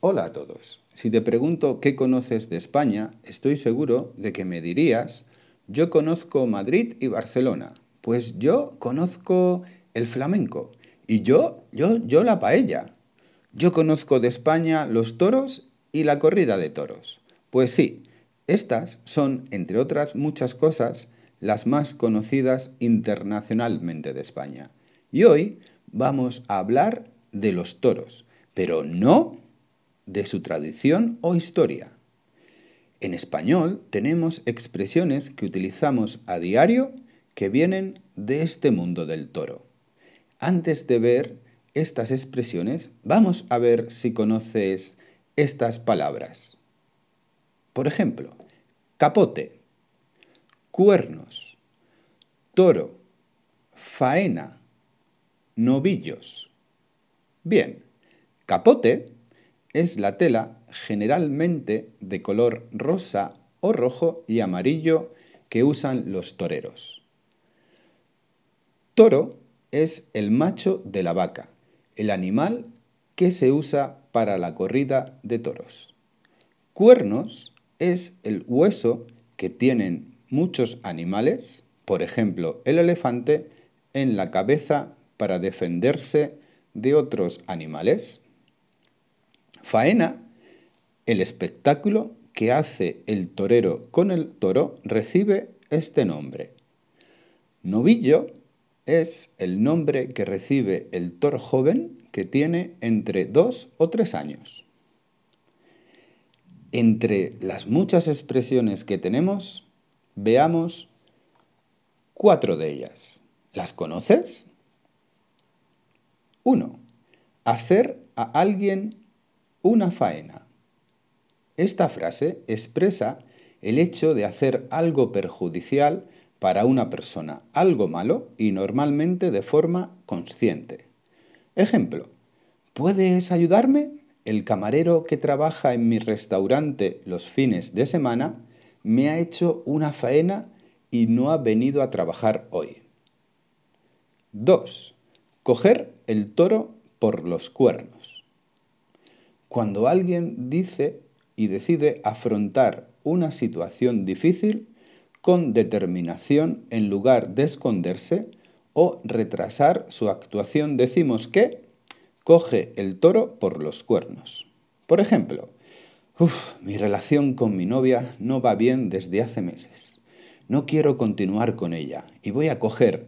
Hola a todos. Si te pregunto qué conoces de España, estoy seguro de que me dirías, yo conozco Madrid y Barcelona. Pues yo conozco el flamenco. Y yo, yo, yo la paella. Yo conozco de España los toros y la corrida de toros. Pues sí, estas son, entre otras muchas cosas, las más conocidas internacionalmente de España. Y hoy vamos a hablar de los toros, pero no de su tradición o historia. En español tenemos expresiones que utilizamos a diario que vienen de este mundo del toro. Antes de ver estas expresiones, vamos a ver si conoces estas palabras. Por ejemplo, capote, cuernos, toro, faena, novillos. Bien, capote es la tela generalmente de color rosa o rojo y amarillo que usan los toreros. Toro es el macho de la vaca, el animal que se usa para la corrida de toros. Cuernos es el hueso que tienen muchos animales, por ejemplo el elefante, en la cabeza para defenderse de otros animales. Faena, el espectáculo que hace el torero con el toro, recibe este nombre. Novillo es el nombre que recibe el toro joven que tiene entre dos o tres años. Entre las muchas expresiones que tenemos, veamos cuatro de ellas. ¿Las conoces? 1. Hacer a alguien una faena. Esta frase expresa el hecho de hacer algo perjudicial para una persona, algo malo y normalmente de forma consciente. Ejemplo, ¿puedes ayudarme? El camarero que trabaja en mi restaurante los fines de semana me ha hecho una faena y no ha venido a trabajar hoy. 2. Coger el toro por los cuernos. Cuando alguien dice y decide afrontar una situación difícil con determinación en lugar de esconderse o retrasar su actuación, decimos que coge el toro por los cuernos. Por ejemplo, mi relación con mi novia no va bien desde hace meses. No quiero continuar con ella y voy a coger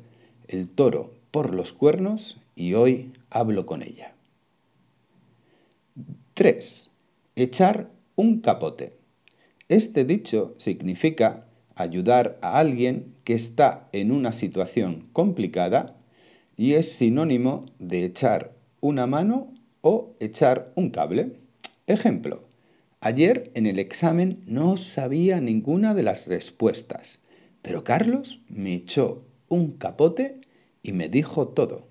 el toro por los cuernos y hoy hablo con ella. 3. Echar un capote. Este dicho significa ayudar a alguien que está en una situación complicada y es sinónimo de echar una mano o echar un cable. Ejemplo, ayer en el examen no sabía ninguna de las respuestas, pero Carlos me echó un capote y me dijo todo.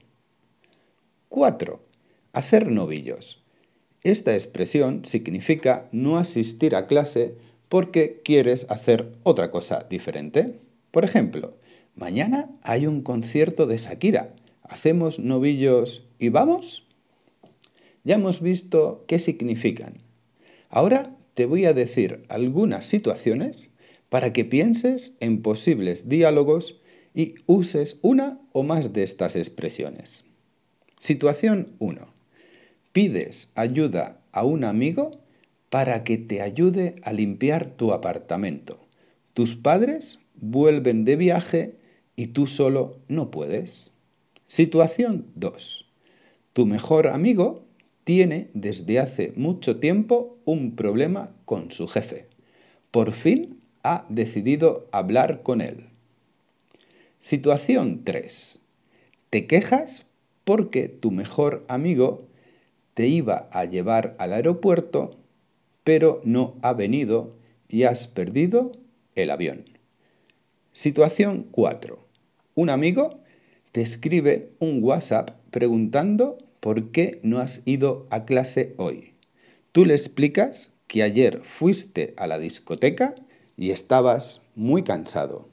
4. Hacer novillos. Esta expresión significa no asistir a clase porque quieres hacer otra cosa diferente. Por ejemplo, mañana hay un concierto de Shakira. ¿Hacemos novillos y vamos? Ya hemos visto qué significan. Ahora te voy a decir algunas situaciones para que pienses en posibles diálogos y uses una o más de estas expresiones. Situación 1 pides ayuda a un amigo para que te ayude a limpiar tu apartamento. Tus padres vuelven de viaje y tú solo no puedes. Situación 2. Tu mejor amigo tiene desde hace mucho tiempo un problema con su jefe. Por fin ha decidido hablar con él. Situación 3. Te quejas porque tu mejor amigo te iba a llevar al aeropuerto, pero no ha venido y has perdido el avión. Situación 4. Un amigo te escribe un WhatsApp preguntando por qué no has ido a clase hoy. Tú le explicas que ayer fuiste a la discoteca y estabas muy cansado.